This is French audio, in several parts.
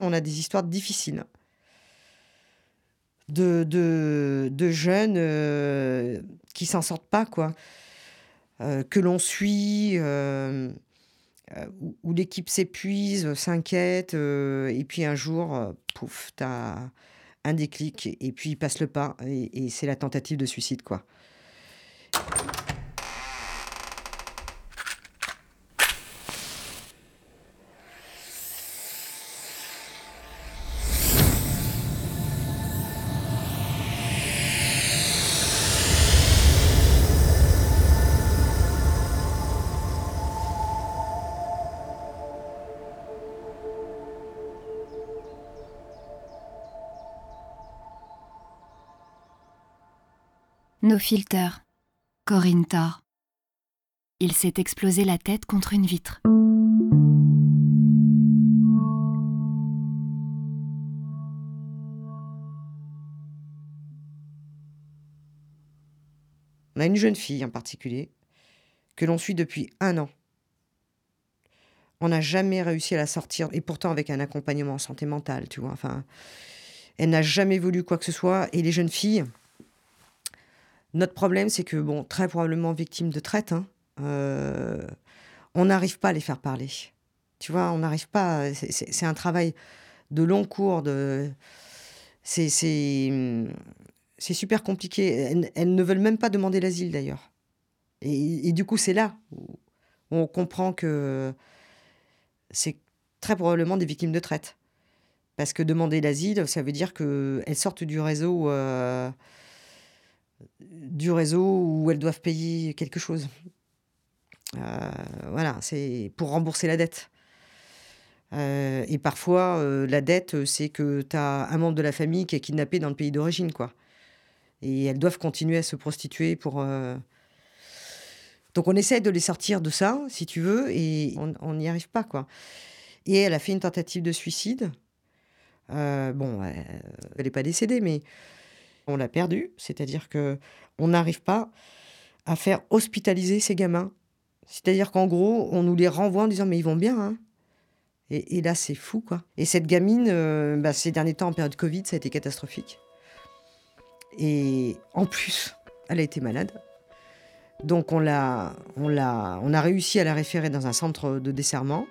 On a des histoires difficiles de, de, jeunes euh, qui s'en sortent pas, quoi. Euh, que l'on suit, euh, où, l'équipe s'épuise, s'inquiète, et puis un jour, pouf, t'as un déclic, et puis il passe le pas, et, et c'est la tentative de suicide, quoi. Nos filters. Corinne Thor. Il s'est explosé la tête contre une vitre. On a une jeune fille en particulier que l'on suit depuis un an. On n'a jamais réussi à la sortir, et pourtant avec un accompagnement en santé mentale, tu vois. Enfin, elle n'a jamais voulu quoi que ce soit. Et les jeunes filles, notre problème, c'est que, bon, très probablement victimes de traite, hein, euh, on n'arrive pas à les faire parler. Tu vois, on n'arrive pas. c'est- un travail de long cours. C'est super compliqué. Elles, ne veulent même pas demander l'asile d'ailleurs. Et, et du coup, c'est là où on comprend que c'est très probablement des victimes de traite. Parce que demander l'asile, ça veut dire qu'elles sortent du réseau, euh, du réseau où elles doivent payer quelque chose. Euh, voilà, c'est pour rembourser la dette. Euh, et parfois, euh, la dette, c'est que tu as un membre de la famille qui est kidnappé dans le pays d'origine, quoi. Et elles doivent continuer à se prostituer pour. Donc on essaie de les sortir de ça, si tu veux, et on n'y arrive pas, quoi. Et elle a fait une tentative de suicide. Bon, elle n'est pas décédée, mais on l'a perdue. C'est-à-dire que on n'arrive pas à faire hospitaliser ces gamins. C'est-à-dire qu'en gros, on nous les renvoie en disant mais ils vont bien, hein. Et, et là, c'est fou, quoi. Et cette gamine, euh, bah, ces derniers temps, en période Covid, ça a été catastrophique. Et en plus, elle a été malade. Donc on l'a, on l'a, on a réussi à la référer dans un centre de desserrement.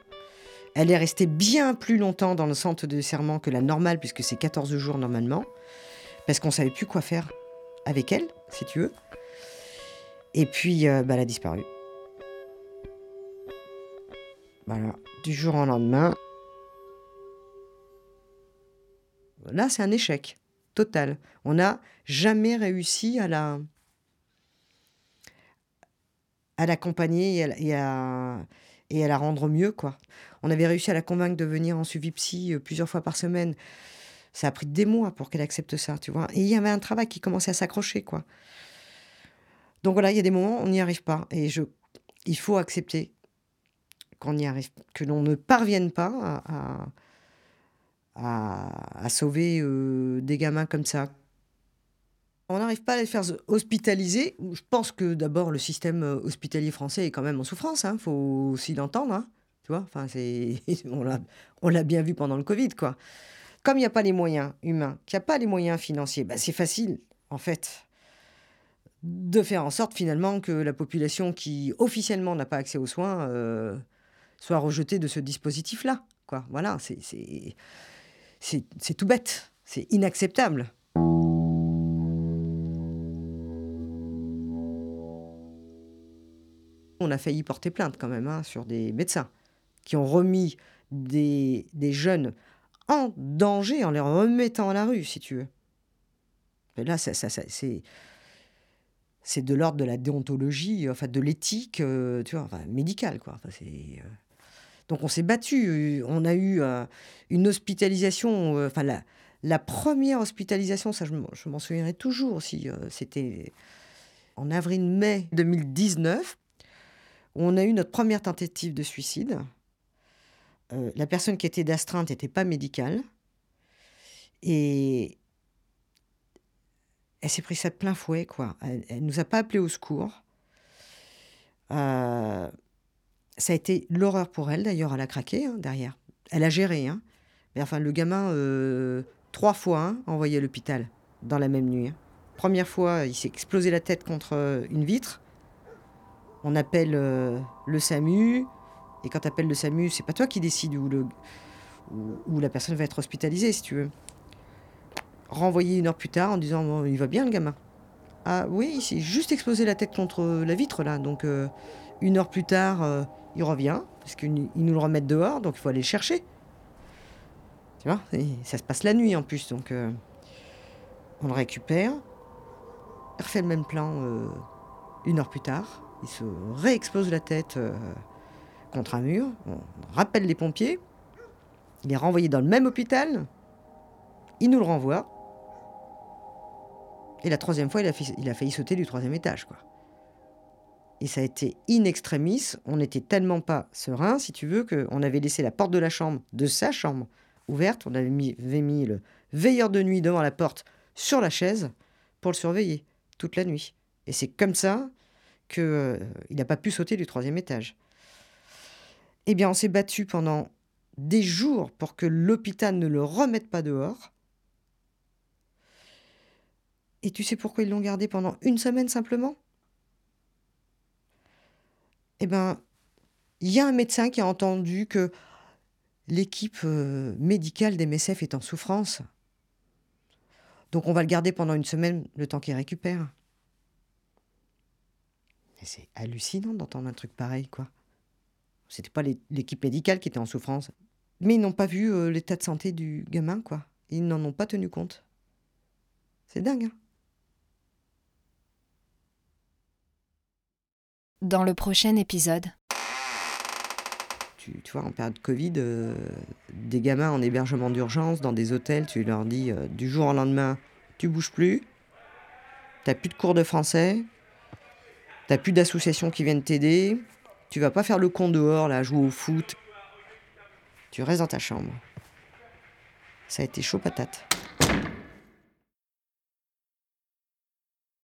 Elle est restée bien plus longtemps dans le centre de desserrement que la normale, puisque c'est 14 jours normalement, parce qu'on savait plus quoi faire avec elle, si tu veux. Et puis, euh, bah, elle a disparu. Voilà, du jour au lendemain. Là, c'est un échec total. On n'a jamais réussi à la à l'accompagner et à, et et à la rendre mieux, quoi. On avait réussi à la convaincre de venir en suivi psy euh, plusieurs fois par semaine. Ça a pris des mois pour qu'elle accepte ça, tu vois. Et il y avait un travail qui commençait à s'accrocher, quoi. Donc voilà, il y a des moments, on n'y arrive pas. Et je, il faut accepter qu'on n'y arrive, que l'on ne parvienne pas à, sauver euh, des gamins comme ça. On n'arrive pas à les faire hospitaliser. Je pense que d'abord le système euh, hospitalier français est quand même en souffrance. Il faut aussi l'entendre. hein. Tu vois, enfin on l'a bien vu pendant le Covid, quoi. Comme il n'y a pas les moyens humains, qu'il n'y a pas les moyens financiers, bah, c'est facile, en fait, de faire en sorte finalement que la population qui officiellement n'a pas accès aux soins euh, soit rejetée de ce dispositif-là. Voilà, c'est, tout bête, c'est inacceptable. On a failli porter plainte quand même hein, sur des médecins qui ont remis des jeunes en danger en les remettant à la rue, si tu veux. Mais là, ça, ça- ça- c'est c'est de l'ordre de la déontologie, enfin de l'éthique, euh, tu vois, enfin, médicale, quoi. Enfin, euh, Donc on s'est battu. On a eu euh, une hospitalisation, euh, enfin la, la première hospitalisation, ça je m'en- souviendrai toujours aussi. euh, C'était en avril-mai 2019 où on a eu notre première tentative de suicide. Euh, la personne qui était d'astreinte n'était pas médicale. Et elle s'est pris ça de plein fouet, quoi. Elle, elle nous a pas appelé au secours. Euh, ça a été l'horreur pour elle, d'ailleurs, elle a craqué hein, derrière. Elle a géré, hein. Mais enfin, le gamin, euh, trois fois, hein, envoyé à l'hôpital dans la même nuit. hein. Première fois, il s'est explosé la tête contre une vitre. On appelle le SAMU. Et quand tu appelles le SAMU, c'est pas toi qui décides où, la personne va être hospitalisée, si tu veux. Renvoyé une heure plus tard en disant il va bien le gamin. Ah oui, il s'est juste explosé la tête contre la vitre là. Donc euh, une heure plus tard, euh, il revient parce qu'ils nous le remettent dehors, donc il faut aller le chercher. Tu vois, ça se passe la nuit en plus, donc euh, on le récupère. Il refait le même plan une heure plus tard. Il se réexplose la tête contre un mur. On rappelle les pompiers. Il est renvoyé dans le même hôpital. Il nous le renvoie. Et la troisième fois, il a, failli sauter du troisième étage, quoi. Et ça a été in extremis. On n'était tellement pas serein, si tu veux, qu'on avait laissé la porte de la chambre, de sa chambre, ouverte. On avait mis, avait mis le veilleur de nuit devant la porte sur la chaise pour le surveiller toute la nuit. Et c'est comme ça qu'il n'a pas pu sauter du troisième étage. Eh bien, on s'est battu pendant des jours pour que l'hôpital ne le remette pas dehors. Et tu sais pourquoi ils l'ont gardé pendant une semaine simplement? Eh bien, il y a un médecin qui a entendu que l'équipe euh, médicale d'MSF est en souffrance. Donc on va le garder pendant une semaine, le temps qu'il récupère. C'est hallucinant d'entendre un truc pareil, quoi. C'était pas l'é- l'équipe médicale qui était en souffrance. Mais ils n'ont pas vu euh, l'état de santé du gamin, quoi. Ils n'en ont pas tenu compte. C'est dingue, hein Dans le prochain épisode, tu, tu vois, en période Covid, euh, des gamins en hébergement d'urgence dans des hôtels, tu leur dis euh, du jour au lendemain, tu bouges plus, t'as plus de cours de français, t'as plus d'associations qui viennent t'aider, tu vas pas faire le con dehors, là, jouer au foot. Tu restes dans ta chambre. Ça a été chaud patate.